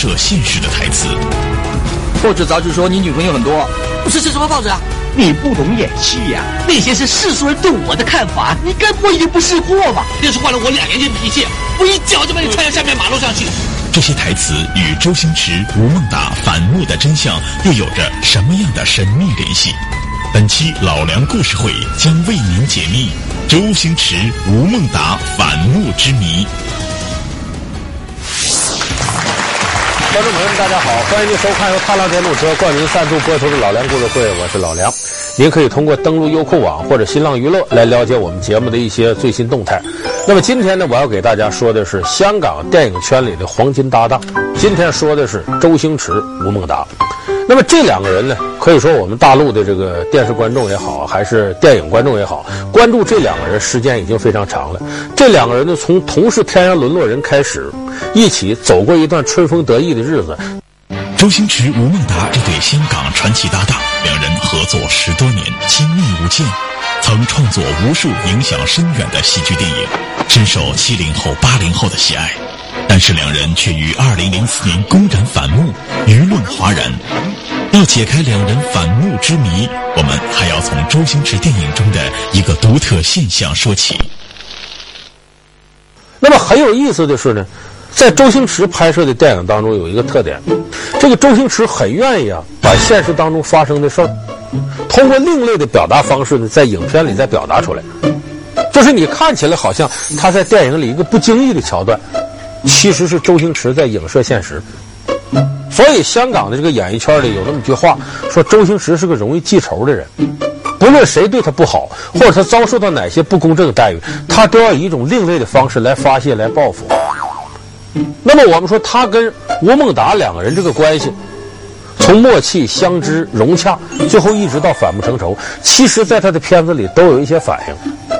射现实的台词？报纸杂志说你女朋友很多，不是是什么报纸啊？你不懂演戏呀、啊！那些是世俗人对我的看法，你该不会也不识货吧？要是换了我两年前脾气，我一脚就把你踹到下面马路上去。这些台词与周星驰、吴孟达反目的真相又有着什么样的神秘联系？本期老梁故事会将为您解密周星驰、吴孟达反目之谜。观众朋友们，大家好，欢迎您收看由踏浪电动车冠名赞助播出的老梁故事会，我是老梁。您可以通过登录优酷网或者新浪娱乐来了解我们节目的一些最新动态。那么今天呢，我要给大家说的是香港电影圈里的黄金搭档。今天说的是周星驰、吴孟达。那么这两个人呢，可以说我们大陆的这个电视观众也好，还是电影观众也好，关注这两个人时间已经非常长了。这两个人呢，从同是天涯沦落人开始，一起走过一段春风得意的日子。周星驰、吴孟达这对香港传奇搭档，两人合作十多年，亲密无间，曾创作无数影响深远的喜剧电影，深受七零后、八零后的喜爱。但是两人却于二零零四年公然反目，舆论哗然。要解开两人反目之谜，我们还要从周星驰电影中的一个独特现象说起。那么很有意思的是呢。在周星驰拍摄的电影当中，有一个特点，这个周星驰很愿意啊，把现实当中发生的事儿，通过另类的表达方式呢，在影片里再表达出来。就是你看起来好像他在电影里一个不经意的桥段，其实是周星驰在影射现实。所以香港的这个演艺圈里有那么句话，说周星驰是个容易记仇的人，不论谁对他不好，或者他遭受到哪些不公正的待遇，他都要以一种另类的方式来发泄、来报复。那么我们说他跟吴孟达两个人这个关系，从默契相知融洽，最后一直到反目成仇，其实在他的片子里都有一些反应。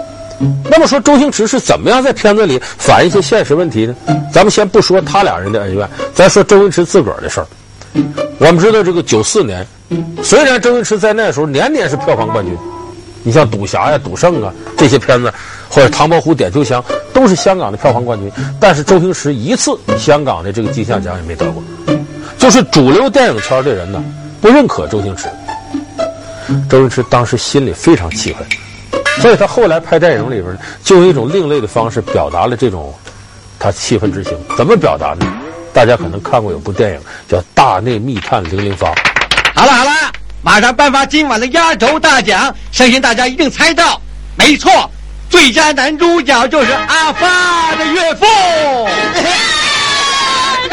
那么说周星驰是怎么样在片子里反映一些现实问题呢？咱们先不说他俩人的恩怨，咱说周星驰自个儿的事儿。我们知道这个九四年，虽然周星驰在那时候年年是票房冠军。你像赌侠呀、赌圣啊这些片子，或者唐伯虎点秋香，都是香港的票房冠军。但是周星驰一次香港的这个金像奖也没得过，就是主流电影圈的人呢不认可周星驰。周星驰当时心里非常气愤，所以他后来拍电影里边呢，就用一种另类的方式表达了这种他气愤之情。怎么表达呢？大家可能看过有部电影叫《大内密探零零发》。好了好了。马上颁发今晚的压轴大奖，相信大家一定猜到，没错，最佳男主角就是阿发的岳父。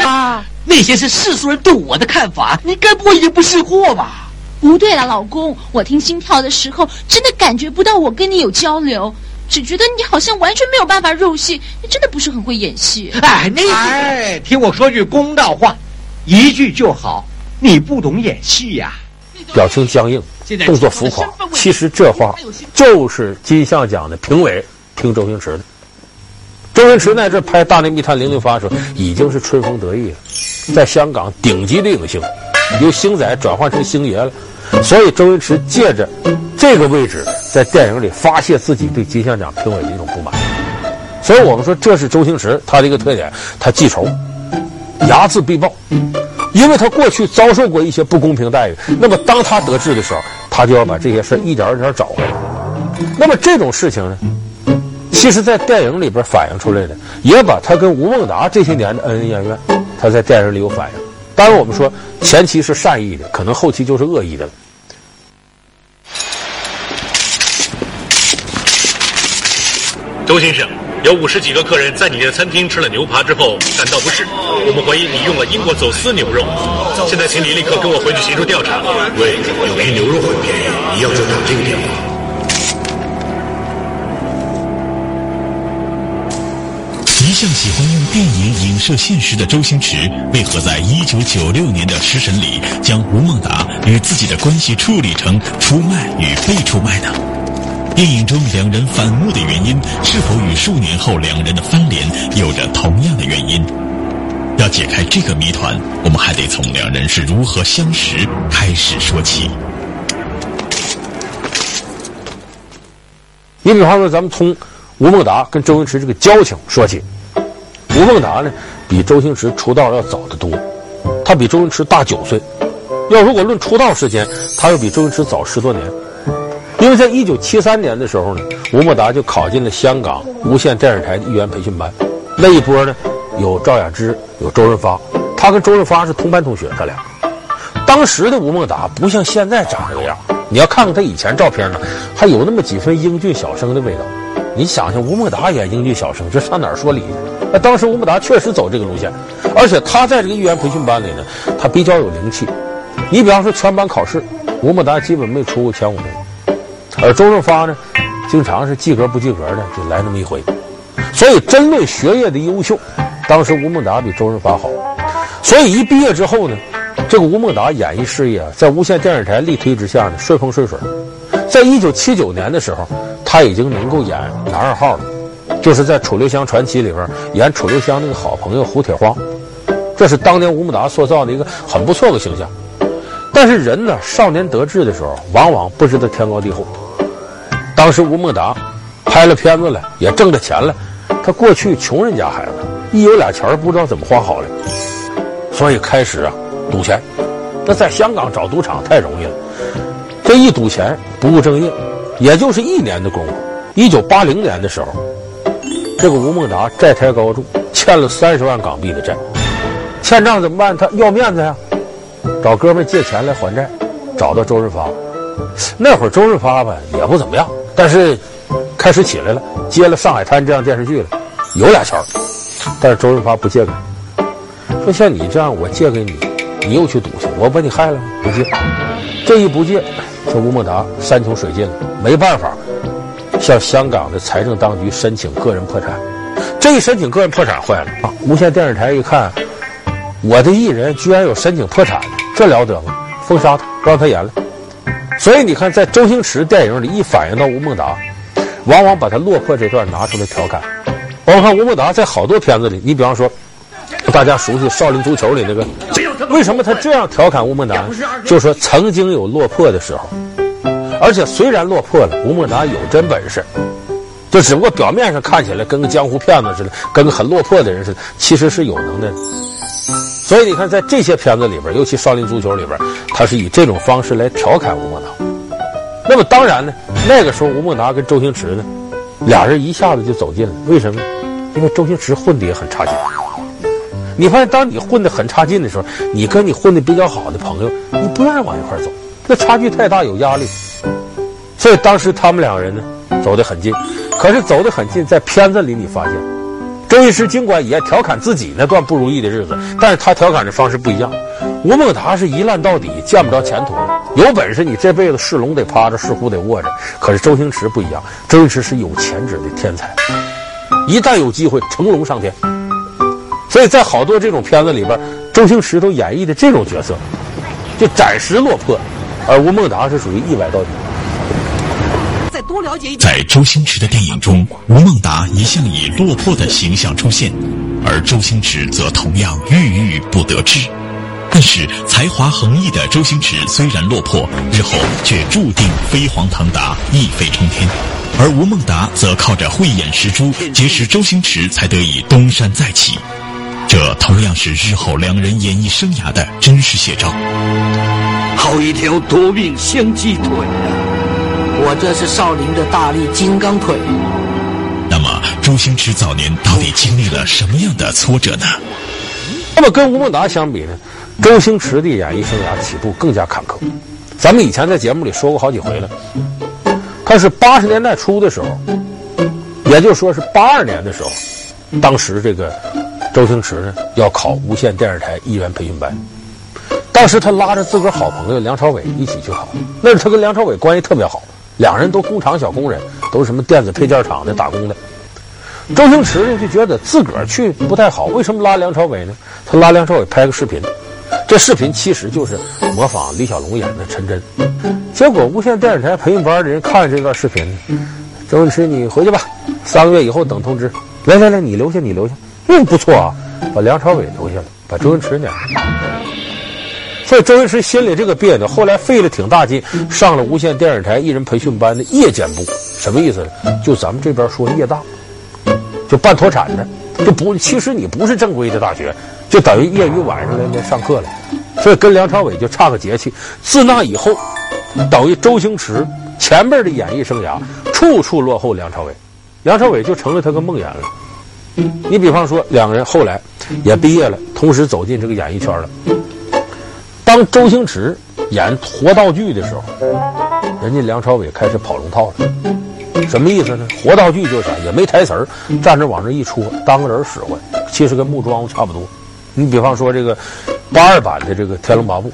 啊，那些是世俗人对我的看法，你该不会也不识货吧？不对了，老公，我听心跳的时候，真的感觉不到我跟你有交流，只觉得你好像完全没有办法入戏，你真的不是很会演戏。哎，那哎，听我说句公道话，一句就好，你不懂演戏呀、啊。表情僵硬，动作浮夸。其实这话就是金像奖的评委听周星驰的。周星驰在这拍《大内密探零零发》的时候，已经是春风得意了，在香港顶级的影星，由星仔转换成星爷了。所以周星驰借着这个位置，在电影里发泄自己对金像奖评委的一种不满。所以我们说，这是周星驰他的一个特点，他记仇，睚眦必报。因为他过去遭受过一些不公平待遇，那么当他得志的时候，他就要把这些事一点一点找回来。那么这种事情呢，其实，在电影里边反映出来的，也把他跟吴孟达这些年的恩恩怨怨，他在电影里有反映。当然，我们说前期是善意的，可能后期就是恶意的了。周先生。有五十几个客人在你的餐厅吃了牛扒之后感到不适，我们怀疑你用了英国走私牛肉。现在，请你立刻跟我回去协助调查。喂，有批牛肉很便宜，你要就打这个电话。向喜欢用电影影射现实的周星驰，为何在一九九六年的《食神》里将吴孟达与自己的关系处理成出卖与被出卖呢？电影中两人反目的原因，是否与数年后两人的翻脸有着同样的原因？要解开这个谜团，我们还得从两人是如何相识开始说起。你比方说，咱们从吴孟达跟周星驰这个交情说起。吴孟达呢，比周星驰出道要早得多，他比周星驰大九岁。要如果论出道时间，他又比周星驰早十多年。因为在一九七三年的时候呢，吴孟达就考进了香港无线电视台的艺员培训班。那一波呢，有赵雅芝，有周润发，他跟周润发是同班同学，他俩。当时的吴孟达不像现在长这个样，你要看看他以前照片呢，还有那么几分英俊小生的味道。你想想，吴孟达演英俊小生，这上哪儿说理去？那当时吴孟达确实走这个路线，而且他在这个艺员培训班里呢，他比较有灵气。你比方说全班考试，吴孟达基本没出过前五名，而周润发呢，经常是及格不及格的，就来那么一回。所以争论学业的优秀，当时吴孟达比周润发好。所以一毕业之后呢，这个吴孟达演艺事业啊，在无线电视台力推之下呢，顺风顺水。在一九七九年的时候，他已经能够演男二号了。就是在《楚留香传奇》里边演楚留香那个好朋友胡铁花，这是当年吴孟达塑造的一个很不错的形象。但是人呢，少年得志的时候，往往不知道天高地厚。当时吴孟达拍了片子了，也挣着钱了，他过去穷人家孩子，一有俩钱不知道怎么花好了，所以开始啊赌钱。那在香港找赌场太容易了，这一赌钱不务正业，也就是一年的功夫。一九八零年的时候。这个吴孟达债台高筑，欠了三十万港币的债，欠账怎么办？他要面子呀，找哥们借钱来还债，找到周润发。那会儿周润发吧也不怎么样，但是开始起来了，接了《上海滩》这样电视剧了，有俩钱儿。但是周润发不借给，说像你这样，我借给你，你又去赌去，我把你害了吗？不借，这一不借，这吴孟达山穷水尽了，没办法。向香港的财政当局申请个人破产，这一申请个人破产坏了啊！无线电视台一看，我的艺人居然有申请破产，这了得吗？封杀他，不让他演了。所以你看，在周星驰电影里一反映到吴孟达，往往把他落魄这段拿出来调侃。我们看吴孟达在好多片子里，你比方说，大家熟悉《少林足球》里那个，为什么他这样调侃吴孟达？就说曾经有落魄的时候。而且虽然落魄了，吴孟达有真本事，就只不过表面上看起来跟个江湖骗子似的，跟个很落魄的人似的，其实是有能耐的。所以你看，在这些片子里边，尤其《少林足球》里边，他是以这种方式来调侃吴孟达。那么当然呢，那个时候吴孟达跟周星驰呢，俩人一下子就走近了。为什么？因为周星驰混的也很差劲。你发现，当你混的很差劲的时候，你跟你混的比较好的朋友，你不愿意往一块走，那差距太大，有压力。所以当时他们两个人呢，走得很近，可是走得很近，在片子里你发现，周星驰尽管也调侃自己那段不如意的日子，但是他调侃的方式不一样。吴孟达是一烂到底，见不着前途。有本事你这辈子是龙得趴着，是虎得卧着。可是周星驰不一样，周星驰是有潜质的天才，一旦有机会成龙上天。所以在好多这种片子里边，周星驰都演绎的这种角色，就暂时落魄，而吴孟达是属于一歪到底。多了解一点。在周星驰的电影中，吴孟达一向以落魄的形象出现，而周星驰则同样郁郁不得志。但是才华横溢的周星驰虽然落魄，日后却注定飞黄腾达、一飞冲天；而吴孟达则靠着慧眼识珠，结识周星驰才得以东山再起。这同样是日后两人演艺生涯的真实写照。好一条夺命香鸡腿啊！我这是少林的大力金刚腿。那么，周星驰早年到底经历了什么样的挫折呢？那么，跟吴孟达相比呢？周星驰的演艺生涯起步更加坎坷。咱们以前在节目里说过好几回了。他是八十年代初的时候，也就是说是八二年的时候，当时这个周星驰呢要考无线电视台艺员培训班。当时他拉着自个儿好朋友梁朝伟一起去考，那是他跟梁朝伟关系特别好。两人都工厂小工人，都是什么电子配件厂的打工的。周星驰呢就觉得自个儿去不太好，为什么拉梁朝伟呢？他拉梁朝伟拍个视频，这视频其实就是模仿李小龙演的陈真。结果无线电视台培训班的人看了这段视频，周星驰你回去吧，三个月以后等通知。来来来，你留下你留下，嗯，不错啊。把梁朝伟留下了，把周星驰撵了。所以周星驰心里这个别扭，后来费了挺大劲，上了无线电视台艺人培训班的夜间部，什么意思呢？就咱们这边说夜大，就办脱产的，就不，其实你不是正规的大学，就等于业余晚上来来上课了。所以跟梁朝伟就差个节气。自那以后，等于周星驰前边的演艺生涯处处落后梁朝伟，梁朝伟就成了他个梦魇了。你比方说，两个人后来也毕业了，同时走进这个演艺圈了。当周星驰演活道具的时候，人家梁朝伟开始跑龙套了。什么意思呢？活道具就是啥，也没台词儿，站着往这一戳，当个人使唤，其实跟木桩差不多。你比方说这个八二版的这个《天龙八部》，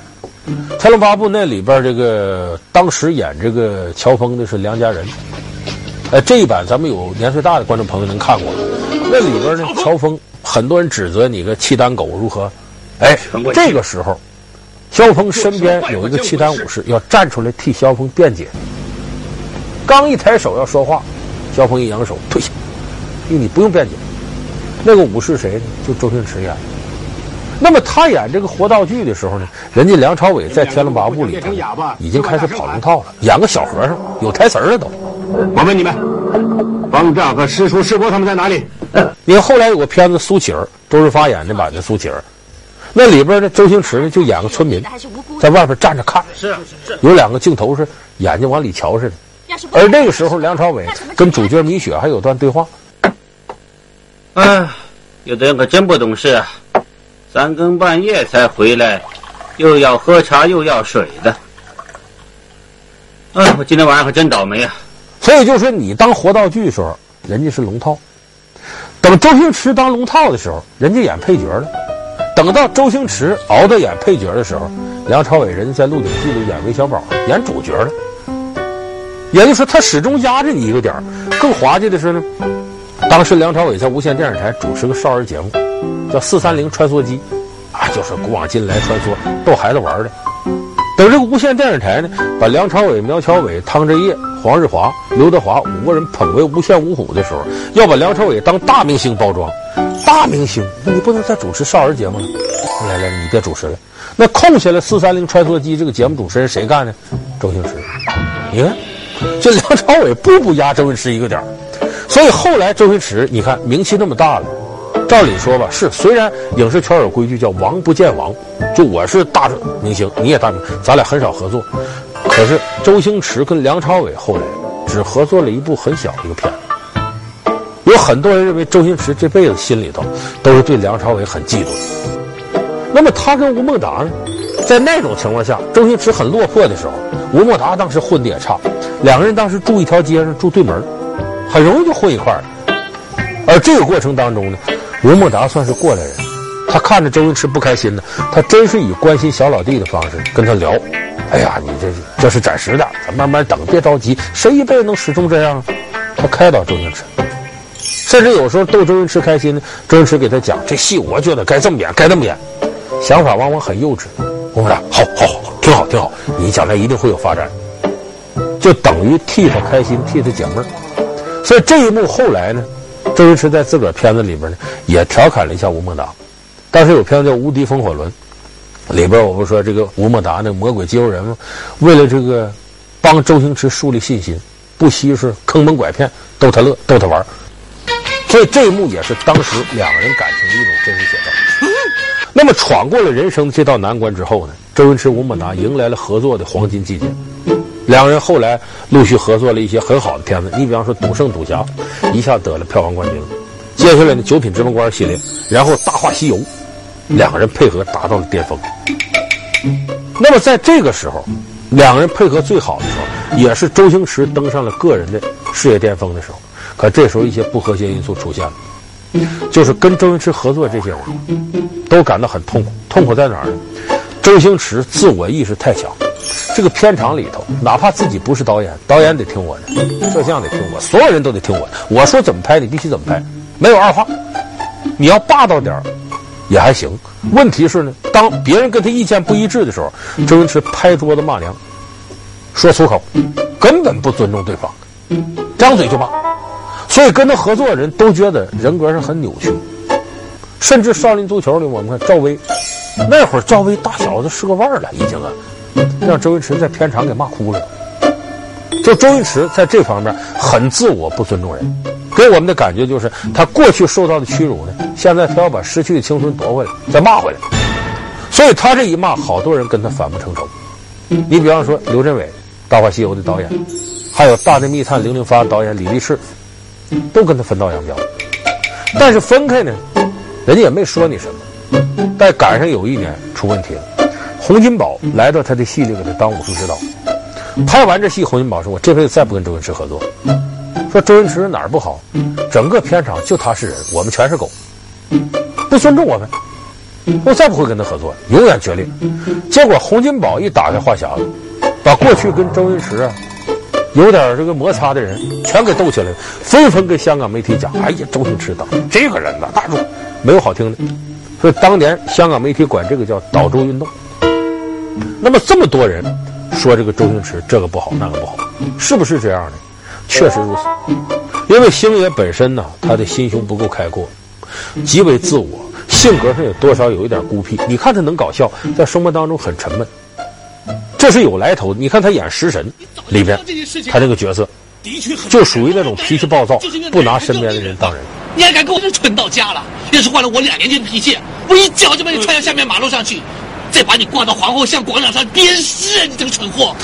《天龙八部》那里边这个当时演这个乔峰的是梁家人。呃，这一版咱们有年岁大的观众朋友能看过，那里边呢，乔峰很多人指责你个契丹狗如何？哎，这个时候。萧峰身边有一个契丹武士，要站出来替萧峰辩解。刚一抬手要说话，萧峰一扬手退下，因为你不用辩解。那个武士谁呢？就周星驰演。那么他演这个活道具的时候呢，人家梁朝伟在《天龙八部》里头已经开始跑龙套了，演个小和尚，有台词了都。我问你们，方丈和师叔师伯他们在哪里？你看后来有个片子《苏乞儿》，周润发演的版的苏乞儿。那里边呢，周星驰呢就演个村民，在外边站着看，是是，有两个镜头是眼睛往里瞧似的。而那个时候，梁朝伟跟主角米雪还有段对话。哎，有的人可真不懂事啊，三更半夜才回来，又要喝茶又要水的。哎，我今天晚上可真倒霉啊！所以就说你当活道具的时候，人家是龙套；等周星驰当龙套的时候，人家演配角了。等到周星驰熬到演配角的时候，梁朝伟人在《鹿鼎记》里演韦小宝，演主角了。也就是说，他始终压着你一个点。更滑稽的是呢，当时梁朝伟在无线电视台主持个少儿节目，叫《四三零穿梭机》，啊，就是古往今来穿梭，逗孩子玩的。等这个无线电视台呢，把梁朝伟、苗侨伟、汤镇业、黄日华、刘德华五个人捧为无线五虎的时候，要把梁朝伟当大明星包装。大明星，那你不能再主持少儿节目了。来来，你别主持了。那空下来四三零穿梭机这个节目主持人谁干呢？周星驰。你看，这梁朝伟步步压周星驰一个点儿。所以后来周星驰，你看名气那么大了，照理说吧，是虽然影视圈有规矩叫王不见王，就我是大明星，你也大明，咱俩很少合作。可是周星驰跟梁朝伟后来只合作了一部很小的一个片子。有很多人认为周星驰这辈子心里头都是对梁朝伟很嫉妒的。那么他跟吴孟达呢，在那种情况下，周星驰很落魄的时候，吴孟达当时混的也差，两个人当时住一条街上，住对门，很容易就混一块儿。而这个过程当中呢，吴孟达算是过来人，他看着周星驰不开心呢，他真是以关心小老弟的方式跟他聊。哎呀，你这这是暂时的，咱慢慢等，别着急。谁一辈子能始终这样啊？他开导周星驰。甚至有时候逗周星驰开心呢，周星驰给他讲这戏，我觉得该这么演，该这么演，想法往往很幼稚。我说好，好，好，挺好，挺好，你将来一定会有发展，就等于替他开心，替他解闷。所以这一幕后来呢，周星驰在自个儿片子里边呢，也调侃了一下吴孟达。当时有片子叫《无敌风火轮》，里边我不是说这个吴孟达那魔鬼肌肉人吗？为了这个帮周星驰树立信心，不惜是坑蒙拐骗，逗他乐，逗他玩。所以这一幕也是当时两个人感情的一种真实写照。那么闯过了人生的这道难关之后呢，周星驰、吴孟达迎来了合作的黄金季节。两个人后来陆续合作了一些很好的片子，你比方说《赌圣》《赌侠》，一下得了票房冠军。接下来呢，《九品芝麻官》系列，然后《大话西游》，两个人配合达到了巅峰。那么在这个时候，两个人配合最好的时候，也是周星驰登上了个人的事业巅峰的时候。可这时候一些不和谐因素出现了，就是跟周星驰合作这些人，都感到很痛苦。痛苦在哪儿呢？周星驰自我意识太强，这个片场里头，哪怕自己不是导演，导演得听我的，摄像得听我，所有人都得听我的。我说怎么拍，你必须怎么拍，没有二话。你要霸道点儿也还行。问题是呢，当别人跟他意见不一致的时候，周星驰拍桌子骂娘，说粗口，根本不尊重对方，张嘴就骂。所以跟他合作的人都觉得人格上很扭曲，甚至少林足球里，我们看赵薇，那会儿赵薇大小子是个腕儿了，已经啊，让周星驰在片场给骂哭了。就周星驰在这方面很自我，不尊重人，给我们的感觉就是他过去受到的屈辱呢，现在他要把失去的青春夺回来，再骂回来。所以他这一骂，好多人跟他反目成仇。你比方说刘镇伟，《大话西游》的导演，还有《大内密探零零发》导演李力持，都跟他分道扬镳。但是分开呢，人家也没说你什么。但赶上有一年出问题了，洪金宝来到他的戏里给他当武术指导。拍完这戏，洪金宝说：“我这辈子再不跟周星驰合作。”说周星驰哪儿不好？整个片场就他是人，我们全是狗，不尊重我们。我再不会跟他合作，永远决裂。结果洪金宝一打开话匣子，把过去跟周星驰啊有点这个摩擦的人全给斗起来了，纷纷跟香港媒体讲：“哎呀，周星驰当这个人呐，大众没有好听的。”所以当年香港媒体管这个叫“倒周运动”。那么这么多人说这个周星驰这个不好那个不好，是不是这样的？确实如此。因为星爷本身呢，他的心胸不够开阔，极为自我。性格上有多少有一点孤僻？你看他能搞笑，在生活当中很沉闷，这是有来头。你看他演《食神》里边，他这个角色就属于那种脾气暴躁，不拿身边的人当人。你还敢跟我这蠢到家了？要是换了我两年前的脾气，我一脚就把你踹到下面马路上去，再把你挂到皇后像广场上鞭尸！你这个蠢货！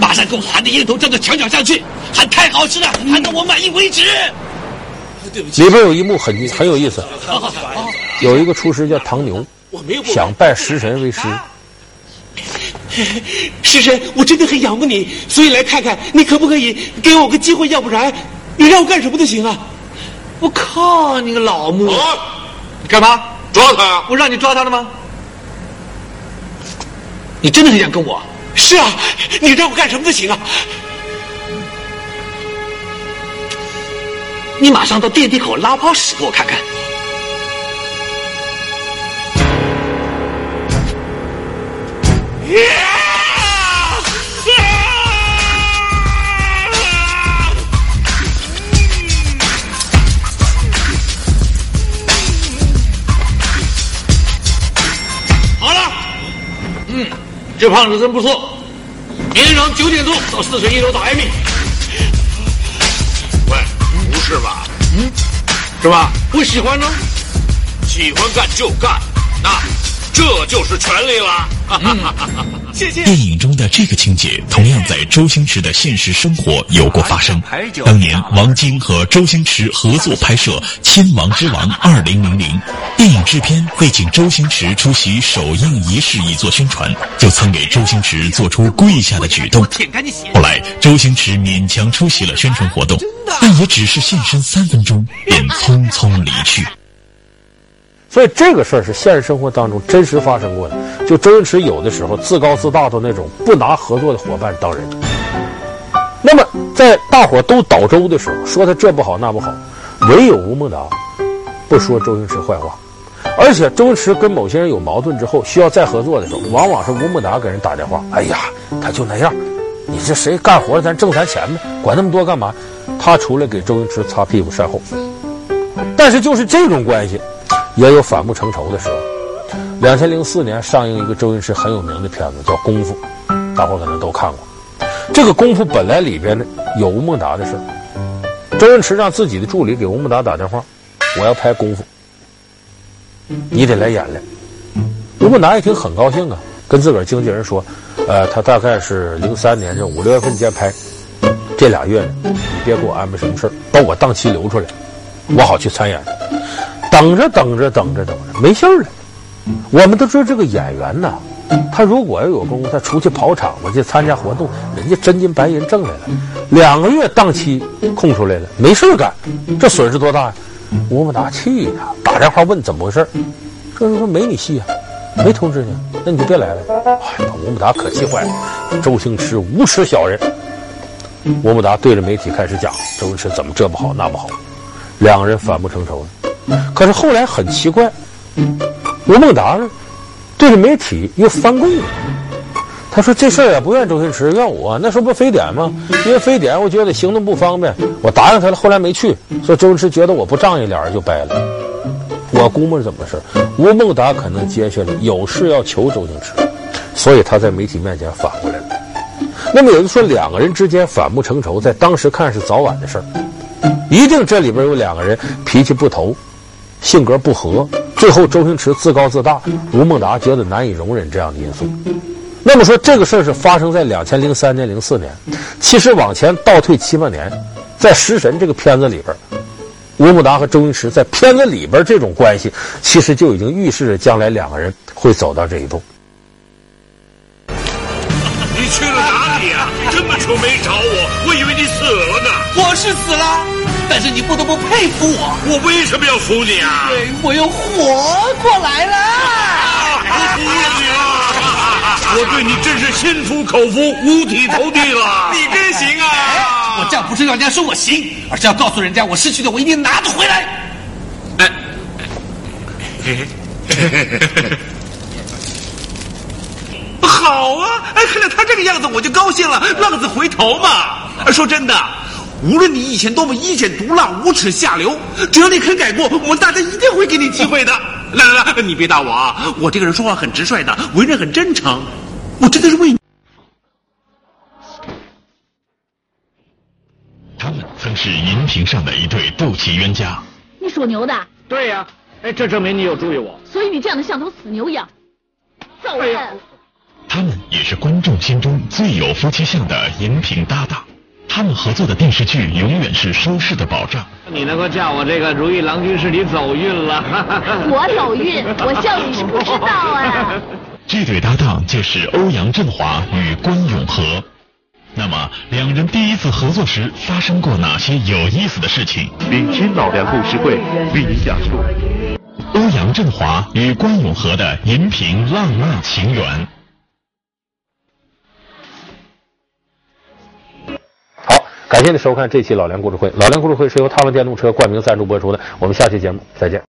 马上给我含着烟头站到墙角上去，喊太好吃了，喊到我满意为止。里边有一幕很很有意思，有一个厨师叫唐牛，想拜食神为师。食神，我真的很仰慕你，所以来看看你可不可以给我个机会，要不然你让我干什么都行啊！我靠，你个老木！你干嘛？抓他呀！我让你抓他了吗？你真的很想跟我？是啊，你让我干什么都行啊！你马上到电梯口拉泡屎给我看看。好了，嗯，这胖子真不错。明天早上九点钟到四层一楼找艾米。喂，不是吧？嗯，是吧？不喜欢呢，喜欢干就干，那这就是权利了。嗯、谢谢。电影中的这个情节，同样在周星驰的现实生活有过发生。当年王晶和周星驰合作拍摄《千王之王二零零零》，电影制片为请周星驰出席首映仪式以做宣传，就曾给周星驰做出跪下的举动。后来周星驰勉强出席了宣传活动。但也只是现身三分钟，便匆匆离去。所以这个事儿是现实生活当中真实发生过的。就周星驰有的时候自高自大到那种不拿合作的伙伴当人。那么在大伙都倒周的时候，说他这不好那不好，唯有吴孟达不说周星驰坏话。而且周星驰跟某些人有矛盾之后，需要再合作的时候，往往是吴孟达给人打电话：“哎呀，他就那样。”你这谁干活咱挣咱钱呗，管那么多干嘛？他出来给周星驰擦屁股善后。但是就是这种关系，也有反目成仇的时候。两千零四年上映一个周星驰很有名的片子叫《功夫》，大伙可能都看过。这个《功夫》本来里边呢有吴孟达的事儿，周星驰让自己的助理给吴孟达打电话：“我要拍功夫，你得来演来。”吴孟达一听很高兴啊，跟自个儿经纪人说。呃，他大概是零三年这五六月份间拍，这俩月呢，你别给我安排什么事儿，把我档期留出来，我好去参演。等着等着等着等着，没信儿了。我们都知道这个演员呐，他如果要有功夫，他出去跑场子去参加活动，人家真金白银挣来了。两个月档期空出来了，没事干，这损失多大呀？吴孟达气呀，打电话问怎么回事儿，这人说没你戏啊。没通知你，那你就别来了。哎呀，吴孟达可气坏了。周星驰无耻小人。吴孟达对着媒体开始讲周星驰怎么这不好那不好，两个人反目成仇了。可是后来很奇怪，吴孟达呢对着媒体又翻供了。他说这事儿也不怨周星驰，怨我。那时候不非典吗？因为非典，我觉得行动不方便，我答应他了，后来没去，说周星驰觉得我不仗义，俩人就掰了。我估摸着怎么回事？吴孟达可能接下来有事要求周星驰，所以他在媒体面前反过来了。那么有人说两个人之间反目成仇，在当时看是早晚的事儿，一定这里边有两个人脾气不投，性格不合，最后周星驰自高自大，吴孟达觉得难以容忍这样的因素。那么说这个事儿是发生在两千零三年、零四年，其实往前倒退七八年，在《食神》这个片子里边，吴孟达和周星驰在片子里边这种关系，其实就已经预示着将来两个人会走到这一步。你去了哪里啊？这么久没找我，我以为你死了呢。我是死了，但是你不得不佩服我。我为什么要服你啊？对，我又活过来了。我服了你了，我对你真是心服口服、五体投地了。你真行啊！我这样不是让人家说我行，而是要告诉人家我失去的我一定拿得回来。哎，嘿嘿嘿嘿嘿嘿。好啊！哎，看到他这个样子，我就高兴了。浪子回头嘛。说真的，无论你以前多么阴险毒辣、无耻下流，只要你肯改过，我们大家一定会给你机会的。来来来，你别打我啊！我这个人说话很直率的，为人很真诚。我真的是为你。他们曾是银屏上的一对斗气冤家。你属牛的？对呀、啊。哎，这证明你有注意我。所以你这样的像头死牛一样。走人。哎他们也是观众心中最有夫妻相的银屏搭档，他们合作的电视剧永远是收视的保障。你能够嫁我这个如意郎君，是你走运了。我走运，我笑你是不知道啊。这对搭档就是欧阳震华与关咏荷。那么，两人第一次合作时发生过哪些有意思的事情？明清老梁故事会为您讲述欧阳震华与关咏荷的银屏浪漫情缘。感谢您收看这期老梁故事会。老梁故事会是由踏浪电动车冠名赞助播出的。我们下期节目再见。